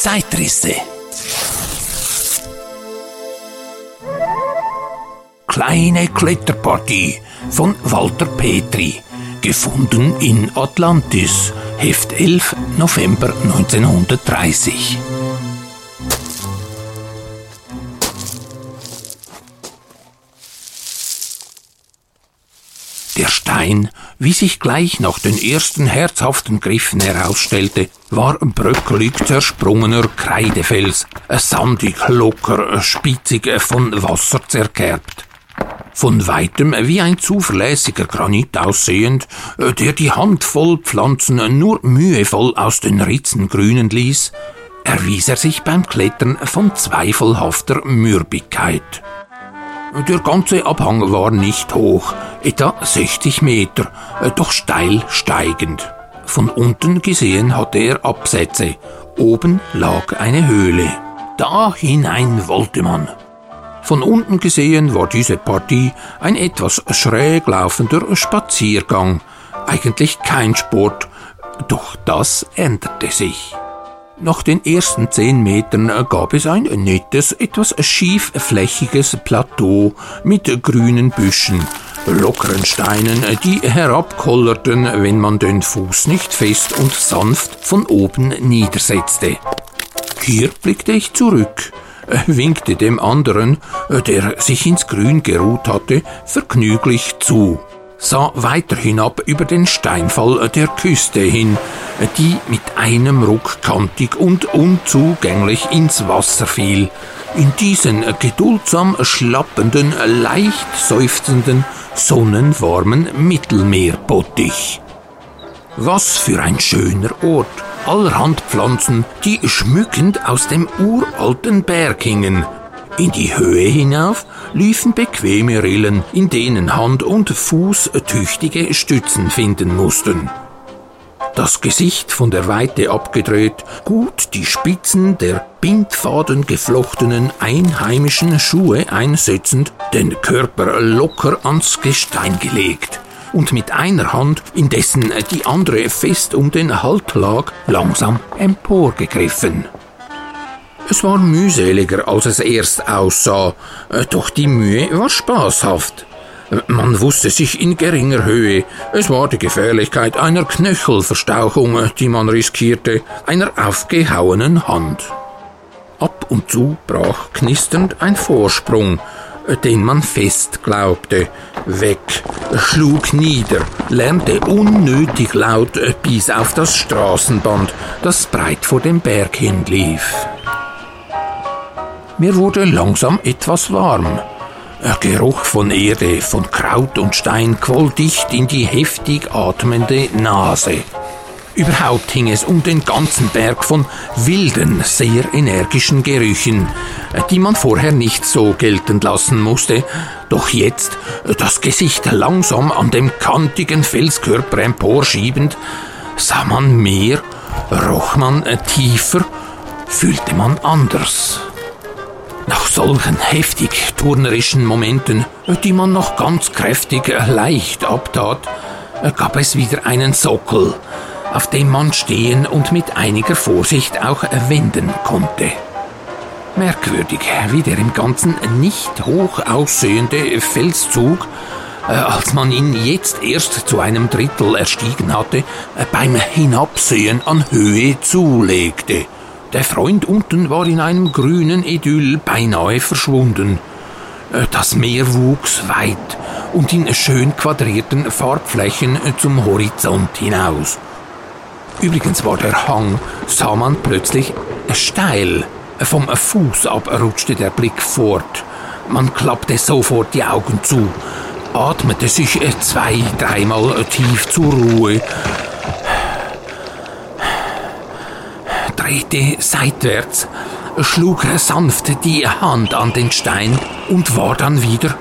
Zeitrisse. Kleine Kletterpartie von Walter Petri. Gefunden in Atlantis. Heft 11, November 1930. Stein, wie sich gleich nach den ersten herzhaften Griffen herausstellte, war bröckelig zersprungener Kreidefels, sandig, locker, spitzig, von Wasser zerkerbt. Von weitem wie ein zuverlässiger Granit aussehend, der die Handvoll Pflanzen nur mühevoll aus den Ritzen grünen ließ, erwies er sich beim Klettern von zweifelhafter Mürbigkeit. Der ganze Abhang war nicht hoch, etwa 60 Meter, doch steil steigend. Von unten gesehen hatte er Absätze. Oben lag eine Höhle. Da hinein wollte man. Von unten gesehen war diese Partie ein etwas schräg laufender Spaziergang. Eigentlich kein Sport, doch das änderte sich. Nach den ersten zehn Metern gab es ein nettes, etwas schiefflächiges Plateau mit grünen Büschen, lockeren Steinen, die herabkollerten, wenn man den Fuß nicht fest und sanft von oben niedersetzte. Hier blickte ich zurück, winkte dem anderen, der sich ins Grün geruht hatte, vergnüglich zu sah weiter hinab über den Steinfall der Küste hin, die mit einem Ruck kantig und unzugänglich ins Wasser fiel, in diesen geduldsam schlappenden, leicht seufzenden, sonnenwarmen Mittelmeerbottich. Was für ein schöner Ort! Allerhand Pflanzen, die schmückend aus dem uralten Berg hingen, in die Höhe hinauf liefen bequeme Rillen, in denen Hand und Fuß tüchtige Stützen finden mussten. Das Gesicht von der Weite abgedreht, gut die Spitzen der Bindfaden geflochtenen einheimischen Schuhe einsetzend, den Körper locker ans Gestein gelegt und mit einer Hand, indessen die andere fest um den Halt lag, langsam emporgegriffen. Es war mühseliger, als es erst aussah, äh, doch die Mühe war spaßhaft. Man wusste sich in geringer Höhe. Es war die Gefährlichkeit einer Knöchelverstauchung, äh, die man riskierte, einer aufgehauenen Hand. Ab und zu brach knisternd ein Vorsprung, äh, den man fest glaubte, weg, schlug nieder, lärmte unnötig laut bis auf das Straßenband, das breit vor dem Berg hinlief. Mir wurde langsam etwas warm. Der Geruch von Erde, von Kraut und Stein quoll dicht in die heftig atmende Nase. Überhaupt hing es um den ganzen Berg von wilden, sehr energischen Gerüchen, die man vorher nicht so geltend lassen musste, doch jetzt, das Gesicht langsam an dem kantigen Felskörper emporschiebend, sah man mehr, roch man tiefer, fühlte man anders. Nach solchen heftig turnerischen Momenten, die man noch ganz kräftig leicht abtat, gab es wieder einen Sockel, auf dem man stehen und mit einiger Vorsicht auch wenden konnte. Merkwürdig, wie der im Ganzen nicht hoch aussehende Felszug, äh, als man ihn jetzt erst zu einem Drittel erstiegen hatte, beim Hinabsehen an Höhe zulegte – der Freund unten war in einem grünen Idyll beinahe verschwunden. Äh, das Meer wuchs weit und in schön quadrierten Farbflächen zum Horizont hinaus. Übrigens war der Hang, sah man plötzlich steil. Vom Fuß ab rutschte der Blick fort. Man klappte sofort die Augen zu, atmete sich zwei, dreimal tief zur Ruhe drehte seitwärts, schlug sanft die Hand an den Stein und war dann wieder,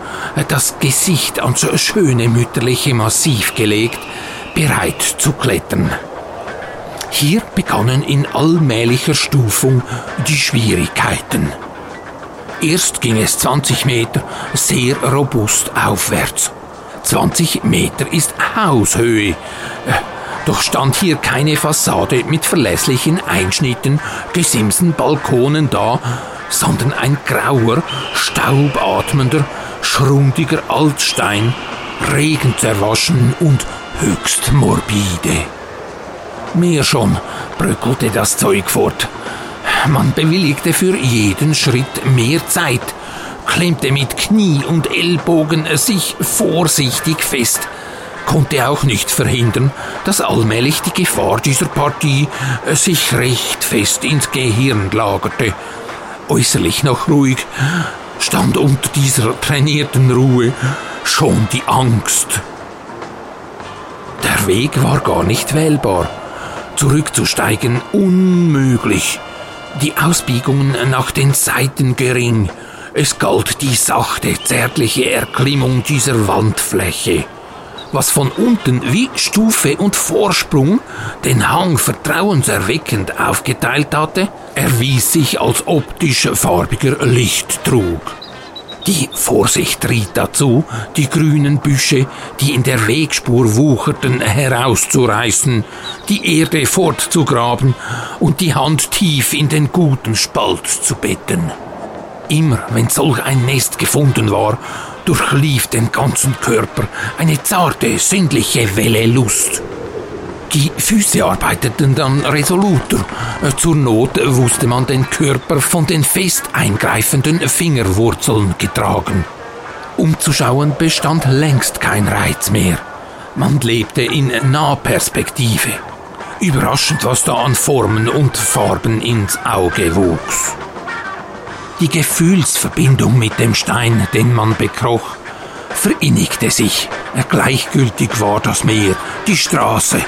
das Gesicht ans schöne mütterliche Massiv gelegt, bereit zu klettern. Hier begannen in allmählicher Stufung die Schwierigkeiten. Erst ging es 20 Meter sehr robust aufwärts. 20 Meter ist Haushöhe. Doch stand hier keine Fassade mit verlässlichen Einschnitten, Gesimsen, Balkonen da, sondern ein grauer, staubatmender, schrundiger Altstein, regenzerwaschen und höchst morbide. Mehr schon, bröckelte das Zeug fort. Man bewilligte für jeden Schritt mehr Zeit, klemmte mit Knie und Ellbogen sich vorsichtig fest, konnte auch nicht verhindern, dass allmählich die Gefahr dieser Partie sich recht fest ins Gehirn lagerte. Äußerlich noch ruhig, stand unter dieser trainierten Ruhe schon die Angst. Der Weg war gar nicht wählbar. Zurückzusteigen unmöglich. Die Ausbiegungen nach den Seiten gering. Es galt die sachte, zärtliche Erklimmung dieser Wandfläche. Was von unten wie Stufe und Vorsprung den Hang vertrauenserweckend aufgeteilt hatte, erwies sich als optisch farbiger Lichttrug. Die Vorsicht riet dazu, die grünen Büsche, die in der Wegspur wucherten, herauszureißen, die Erde fortzugraben und die Hand tief in den guten Spalt zu betten. Immer wenn solch ein Nest gefunden war, durchlief den ganzen Körper eine zarte, sinnliche Welle Lust. Die Füße arbeiteten dann resoluter. Zur Not wusste man den Körper von den fest eingreifenden Fingerwurzeln getragen. Umzuschauen bestand längst kein Reiz mehr. Man lebte in Nahperspektive. Überraschend, was da an Formen und Farben ins Auge wuchs. Die Gefühlsverbindung mit dem Stein, den man bekroch, verinnigte sich. Gleichgültig war das Meer, die Straße,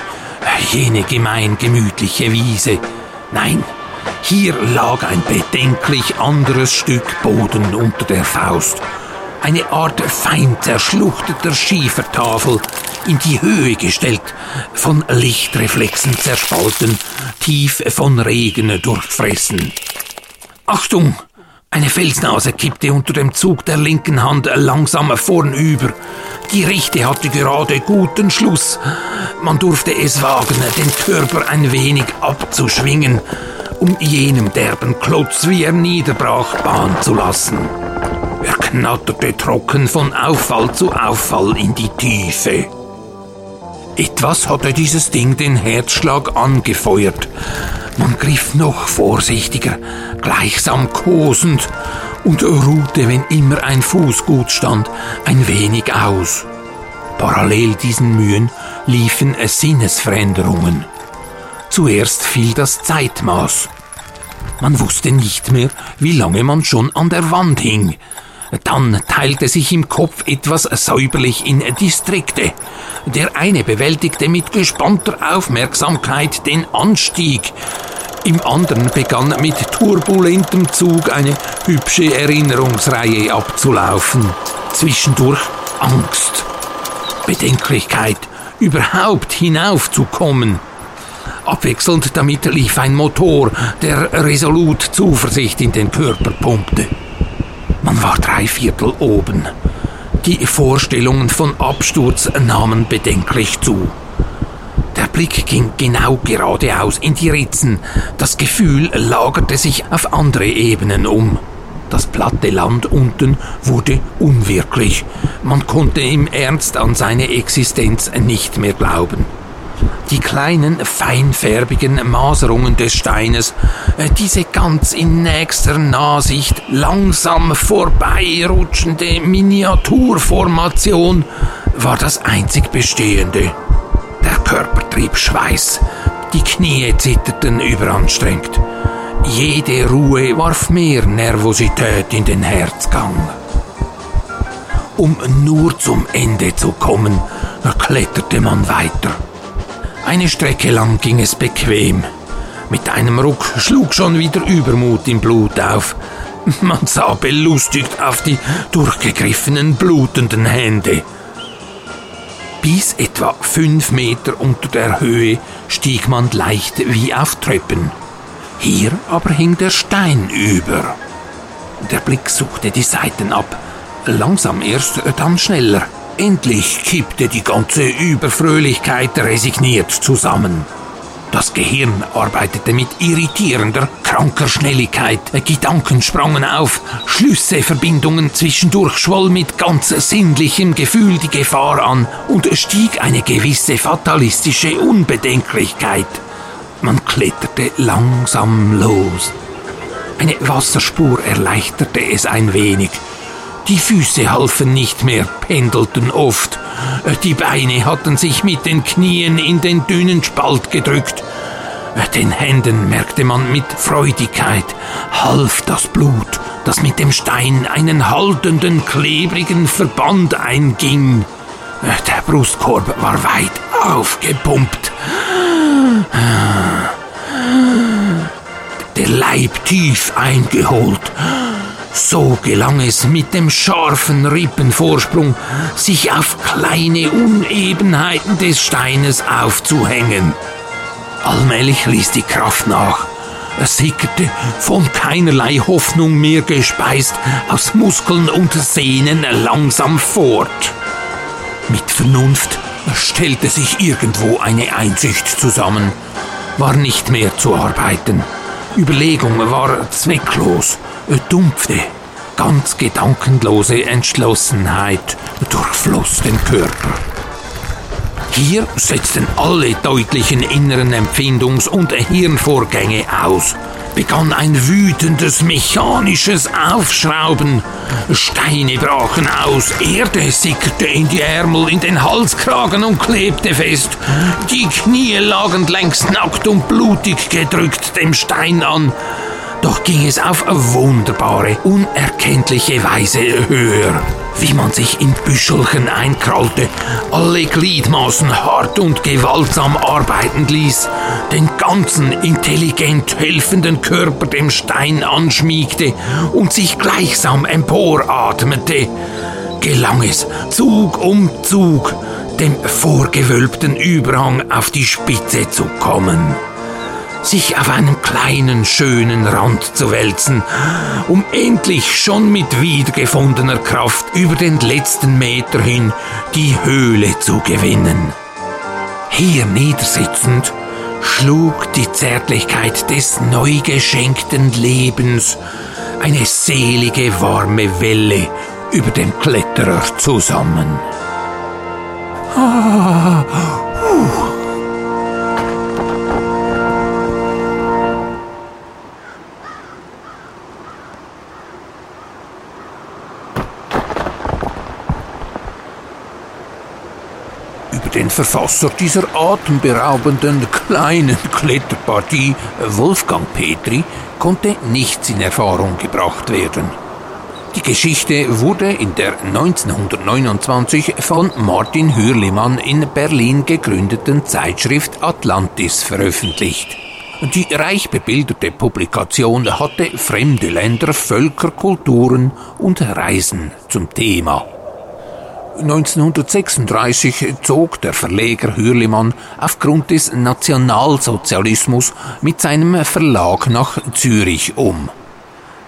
jene gemein gemütliche Wiese. Nein, hier lag ein bedenklich anderes Stück Boden unter der Faust. Eine Art fein zerschluchteter Schiefertafel, in die Höhe gestellt, von Lichtreflexen zerspalten, tief von Regen durchfressen. Achtung! Eine Felsnase kippte unter dem Zug der linken Hand langsam vornüber. Die rechte hatte gerade guten Schluss. Man durfte es wagen, den Körper ein wenig abzuschwingen, um jenem derben Klotz, wie er niederbrach, Bahn zu lassen. Er knatterte trocken von Auffall zu Auffall in die Tiefe. Etwas hatte dieses Ding den Herzschlag angefeuert. Man griff noch vorsichtiger, gleichsam kosend, und ruhte, wenn immer ein Fuß gut stand, ein wenig aus. Parallel diesen Mühen liefen Sinnesveränderungen. Zuerst fiel das Zeitmaß. Man wusste nicht mehr, wie lange man schon an der Wand hing. Dann teilte sich im Kopf etwas säuberlich in Distrikte. Der eine bewältigte mit gespannter Aufmerksamkeit den Anstieg, im anderen begann mit turbulentem Zug eine hübsche Erinnerungsreihe abzulaufen. Zwischendurch Angst, Bedenklichkeit, überhaupt hinaufzukommen. Abwechselnd damit lief ein Motor, der resolut Zuversicht in den Körper pumpte. Man war drei Viertel oben. Die Vorstellungen von Absturz nahmen bedenklich zu. Der Blick ging genau geradeaus in die Ritzen. Das Gefühl lagerte sich auf andere Ebenen um. Das platte Land unten wurde unwirklich. Man konnte im Ernst an seine Existenz nicht mehr glauben. Die kleinen, feinfärbigen Maserungen des Steines, äh, diese ganz in nächster Nahsicht langsam vorbeirutschende Miniaturformation war das einzig Bestehende. Der Körper trieb Schweiß, die Knie zitterten überanstrengt. Jede Ruhe warf mehr Nervosität in den Herzgang. Um nur zum Ende zu kommen, kletterte man weiter. Eine Strecke lang ging es bequem. Mit einem Ruck schlug schon wieder Übermut im Blut auf. Man sah belustigt auf die durchgegriffenen, blutenden Hände. Bis etwa fünf Meter unter der Höhe stieg man leicht wie auf Treppen. Hier aber hing der Stein über. Der Blick suchte die Seiten ab, langsam erst, dann schneller. Endlich kippte die ganze Überfröhlichkeit resigniert zusammen. Das Gehirn arbeitete mit irritierender, kranker Schnelligkeit. Gedanken sprangen auf, Schlüsse, Verbindungen zwischendurch schwoll mit ganz sinnlichem Gefühl die Gefahr an und stieg eine gewisse fatalistische Unbedenklichkeit. Man kletterte langsam los. Eine Wasserspur erleichterte es ein wenig. Die Füße halfen nicht mehr, pendelten oft. Die Beine hatten sich mit den Knien in den dünnen Spalt gedrückt. Den Händen merkte man mit Freudigkeit, half das Blut, das mit dem Stein einen haltenden, klebrigen Verband einging. Der Brustkorb war weit aufgepumpt. Der Leib tief eingeholt. So gelang es mit dem scharfen Rippenvorsprung, sich auf kleine Unebenheiten des Steines aufzuhängen. Allmählich ließ die Kraft nach. Es sickerte, von keinerlei Hoffnung mehr gespeist, aus Muskeln und Sehnen langsam fort. Mit Vernunft stellte sich irgendwo eine Einsicht zusammen. War nicht mehr zu arbeiten. Überlegung war zwecklos dumpfe, ganz gedankenlose Entschlossenheit durchfloss den Körper. Hier setzten alle deutlichen inneren Empfindungs- und Hirnvorgänge aus, begann ein wütendes mechanisches Aufschrauben. Steine brachen aus, Erde sickerte in die Ärmel, in den Halskragen und klebte fest. Die Knie lagen längst nackt und blutig gedrückt dem Stein an. Doch ging es auf wunderbare, unerkenntliche Weise höher, wie man sich in Büschelchen einkrallte, alle Gliedmaßen hart und gewaltsam arbeiten ließ, den ganzen intelligent helfenden Körper dem Stein anschmiegte und sich gleichsam emporatmete, gelang es, Zug um Zug, dem vorgewölbten Überhang auf die Spitze zu kommen sich auf einem kleinen, schönen Rand zu wälzen, um endlich schon mit wiedergefundener Kraft über den letzten Meter hin die Höhle zu gewinnen. Hier niedersitzend schlug die Zärtlichkeit des neu geschenkten Lebens eine selige warme Welle über dem Kletterer zusammen. Ah, Verfasser dieser atemberaubenden kleinen Kletterpartie, Wolfgang Petri, konnte nichts in Erfahrung gebracht werden. Die Geschichte wurde in der 1929 von Martin Hürlimann in Berlin gegründeten Zeitschrift Atlantis veröffentlicht. Die reich bebilderte Publikation hatte fremde Länder, Völker, Kulturen und Reisen zum Thema. 1936 zog der Verleger Hürlimann aufgrund des Nationalsozialismus mit seinem Verlag nach Zürich um.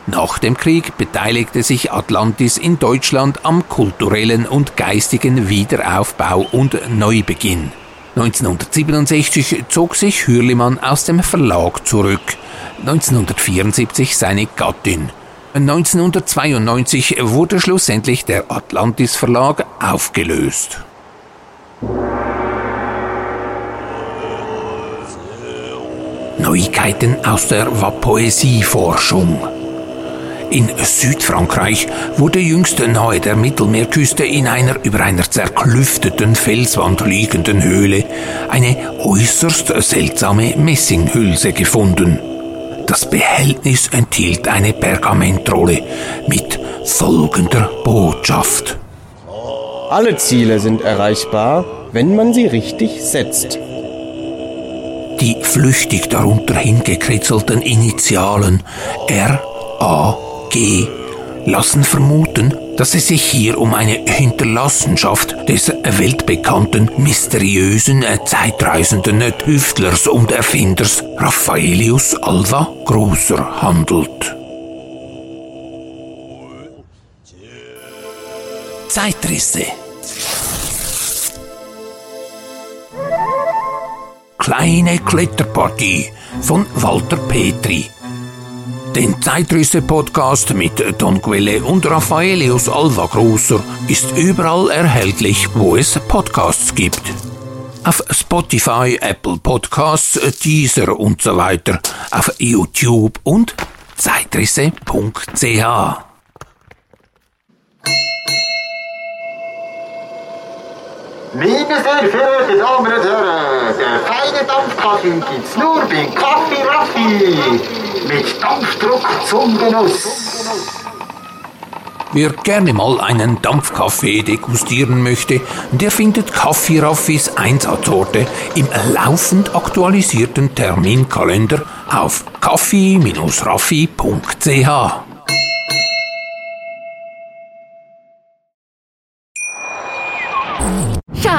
Nach dem Krieg beteiligte sich Atlantis in Deutschland am kulturellen und geistigen Wiederaufbau und Neubeginn. 1967 zog sich Hürlimann aus dem Verlag zurück, 1974 seine Gattin. 1992 wurde schlussendlich der Atlantis Verlag aufgelöst. Neuigkeiten aus der Poesieforschung. In Südfrankreich wurde jüngst nahe der Mittelmeerküste in einer über einer zerklüfteten Felswand liegenden Höhle eine äußerst seltsame Messinghülse gefunden. Das Behältnis enthielt eine Pergamentrolle mit folgender Botschaft. Alle Ziele sind erreichbar, wenn man sie richtig setzt. Die flüchtig darunter hingekritzelten Initialen R, A, G lassen vermuten, dass es sich hier um eine Hinterlassenschaft des weltbekannten, mysteriösen äh, Zeitreisenden äh, Tüftlers und Erfinders Raffaelius Alva Großer handelt. Zeitrisse Kleine Kletterpartie von Walter Petri den Zeitrisse-Podcast mit Don Quelle und Raffaelius Alva Großer ist überall erhältlich, wo es Podcasts gibt. Auf Spotify, Apple Podcasts, Deezer und so weiter, auf YouTube und zeitrisse.ch. Meine sehr verehrten Damen und Herren, der feine Dampfkaffee gibt's nur bei Kaffee Raffi. Mit Dampfdruck zum Genuss. Wer gerne mal einen Dampfkaffee degustieren möchte, der findet Kaffee Raffis Einsatzorte im laufend aktualisierten Terminkalender auf kaffee-raffi.ch.